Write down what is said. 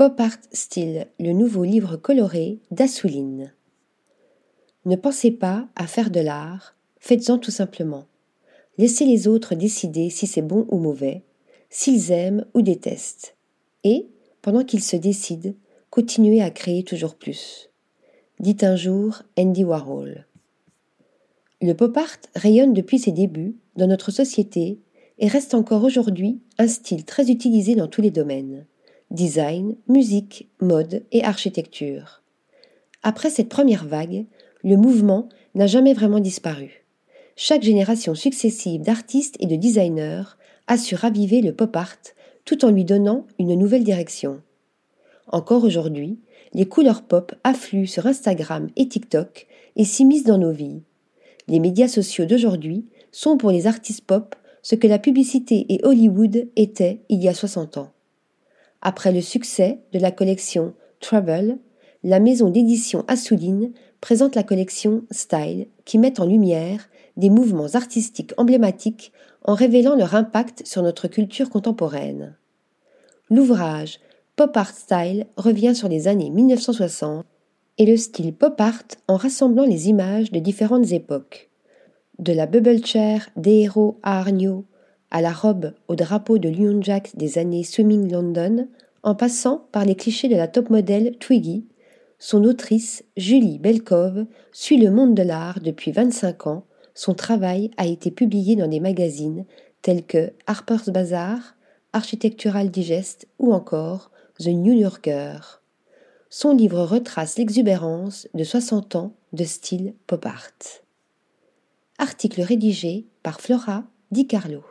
Pop Art Style, le nouveau livre coloré d'Assouline. Ne pensez pas à faire de l'art, faites-en tout simplement. Laissez les autres décider si c'est bon ou mauvais, s'ils aiment ou détestent. Et, pendant qu'ils se décident, continuez à créer toujours plus. Dit un jour Andy Warhol. Le pop art rayonne depuis ses débuts dans notre société et reste encore aujourd'hui un style très utilisé dans tous les domaines design, musique, mode et architecture. Après cette première vague, le mouvement n'a jamais vraiment disparu. Chaque génération successive d'artistes et de designers a su raviver le pop art tout en lui donnant une nouvelle direction. Encore aujourd'hui, les couleurs pop affluent sur Instagram et TikTok et s'immiscent dans nos vies. Les médias sociaux d'aujourd'hui sont pour les artistes pop ce que la publicité et Hollywood étaient il y a 60 ans. Après le succès de la collection Travel, la maison d'édition Assouline présente la collection Style qui met en lumière des mouvements artistiques emblématiques en révélant leur impact sur notre culture contemporaine. L'ouvrage Pop Art Style revient sur les années 1960 et le style pop art en rassemblant les images de différentes époques. De la bubble chair des héros à à la robe au drapeau de Lyon Jack des années Swimming London, en passant par les clichés de la top modèle Twiggy, son autrice, Julie Belkov, suit le monde de l'art depuis 25 ans. Son travail a été publié dans des magazines tels que Harper's Bazaar, Architectural Digest ou encore The New Yorker. Son livre retrace l'exubérance de 60 ans de style pop art. Article rédigé par Flora Di Carlo.